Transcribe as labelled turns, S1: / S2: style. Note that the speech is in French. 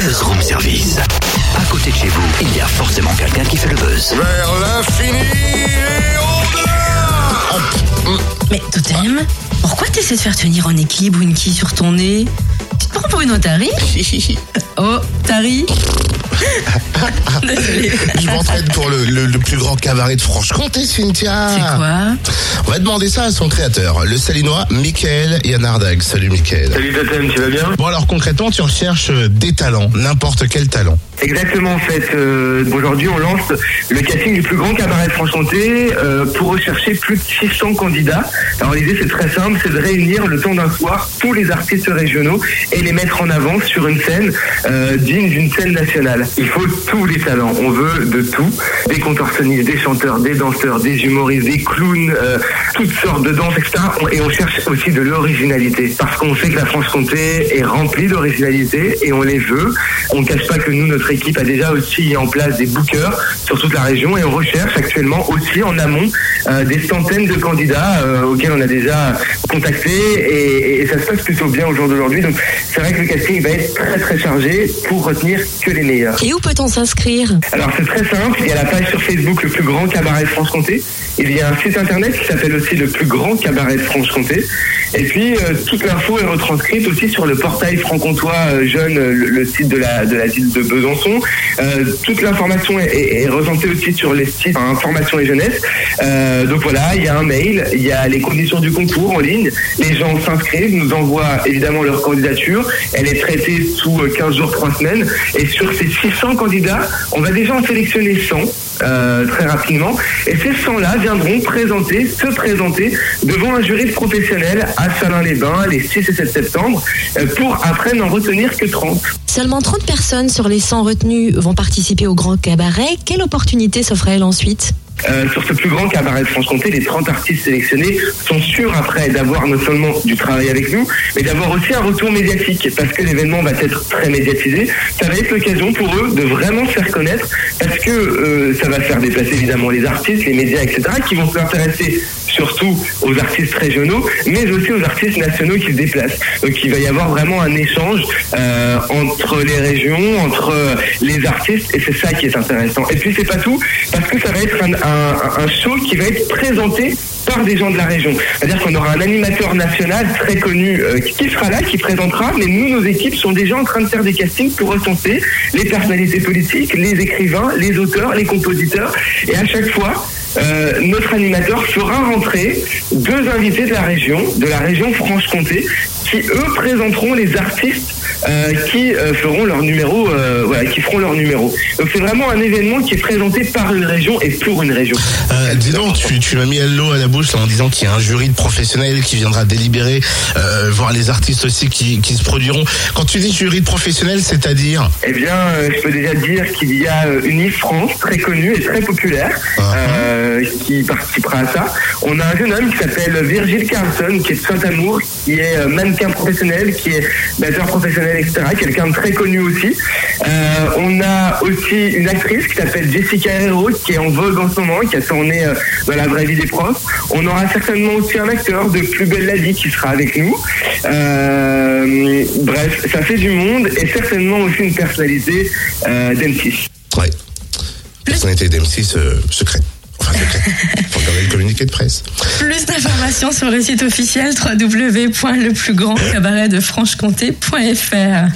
S1: Buzz Room Service. À côté de chez vous, il y a forcément quelqu'un qui fait le buzz.
S2: Vers l'infini et au-delà
S3: Mais Totem, pourquoi t'essaies de faire tenir en équilibre une quille sur ton nez? Tu te prends pour une otari Oh, Tari.
S2: Je m'entraîne pour le, le- le plus grand cabaret de Franche-Comté, Cynthia.
S3: C'est quoi
S2: On va demander ça à son créateur, le salinois Michael Yanardag. Salut Michael.
S4: Salut Totem, tu vas bien?
S2: Bon alors concrètement, tu recherches des talents, n'importe quel talent.
S4: Exactement en fait. euh, Aujourd'hui on lance le casting du plus grand cabaret de Franche-Comté euh, pour rechercher plus de 600 candidats. Alors l'idée c'est très simple, c'est de réunir le temps d'un soir tous les artistes régionaux et les mettre en avant sur une scène euh, digne d'une scène nationale. Il faut tous les talents, on veut de tout. Des contorsionnistes, des chanteurs, des danseurs, des humoristes, des clowns, euh, toutes sortes de danses, etc. Et on cherche aussi de l'originalité parce qu'on sait que la Franche-Comté est remplie d'originalité et on les veut. On ne cache pas que nous, notre équipe a déjà aussi mis en place des bookers sur toute la région et on recherche actuellement aussi en amont euh, des centaines de candidats euh, auxquels on a déjà contacté et, et ça se passe plutôt bien au jour d'aujourd'hui. Donc c'est vrai que le casting va être très très chargé pour retenir que les meilleurs.
S3: Et où peut-on s'inscrire?
S4: Alors c'est très simple, il y a la page sur Facebook le plus grand cabaret de France-Comté. Il y a un site internet qui s'appelle aussi le plus grand cabaret de France-Comté. Et puis euh, toute l'info est retranscrite aussi sur le portail franc-comtois jeune, le, le site de la de la ville de Besançon. Toute l'information est, est, aussi sur les sites hein, information et jeunesse. Euh, donc voilà, il y a un mail, il y a les conditions du concours en ligne. Les gens s'inscrivent, nous envoient évidemment leur candidature. Elle est traitée sous euh, 15 jours, 3 semaines. Et sur ces 600 candidats, on va déjà en sélectionner 100 euh, très rapidement. Et ces 100-là viendront présenter, se présenter devant un jury de professionnels à Salins-les-Bains les 6 et 7 septembre euh, pour après n'en retenir que 30.
S3: Seulement 30 personnes sur les 100 retenues vont participer au grand cabaret. Quelle opportunité s'offre à elle ensuite?
S4: Euh, sur ce plus grand cabaret de Franche-Comté, les 30 artistes sélectionnés sont sûrs après d'avoir non seulement du travail avec nous, mais d'avoir aussi un retour médiatique, parce que l'événement va être très médiatisé. Ça va être l'occasion pour eux de vraiment se faire connaître, parce que euh, ça va faire déplacer évidemment les artistes, les médias, etc., qui vont s'intéresser surtout aux artistes régionaux, mais aussi aux artistes nationaux qui se déplacent. Donc il va y avoir vraiment un échange euh, entre les régions, entre euh, les artistes, et c'est ça qui est intéressant. Et puis c'est pas tout, parce que ça va être un, show qui va être présenté par des gens de la région. C'est-à-dire qu'on aura un animateur national très connu euh, qui sera là, qui présentera, mais nous, nos équipes sont déjà en train de faire des castings pour recenser les personnalités politiques, les écrivains, les auteurs, les compositeurs, et à chaque fois, euh, notre animateur fera rentrer deux invités de la région, de la région Franche-Comté, qui eux présenteront les artistes euh, qui euh, feront leur numéro, euh, qui feront leur numéro. Donc c'est vraiment un événement qui est présenté par une région et pour une région.
S2: Dis donc, tu, tu m'as mis l'eau à la bouche là, en disant qu'il y a un jury de professionnels qui viendra délibérer, voir les artistes aussi qui, qui se produiront. Quand tu dis jury de professionnels, c'est-à-dire
S4: Eh bien, je peux déjà dire qu'il y a une Miss France très connue et très populaire euh, qui participera à ça. On a un jeune homme qui s'appelle Virgile Carlson, qui est de Saint-Amour, qui est mannequin professionnel, qui est batteur professionnel, etc. Quelqu'un de très connu aussi. Euh, on a aussi une actrice qui s'appelle Jessica Herro, qui est en vogue en ce moment, qui a tourné euh, dans la vraie vie des profs. On aura certainement aussi un acteur de Plus belle la vie qui sera avec nous. Euh, bref, ça fait du monde et certainement aussi une personnalité euh, d'M6.
S2: Ouais. Personnalité d'M6 euh, secrète. Enfin, secrète. Faut regarder le de presse.
S3: Plus d'informations sur le site officiel www.leplusgrandcabaretdefranchecomté.fr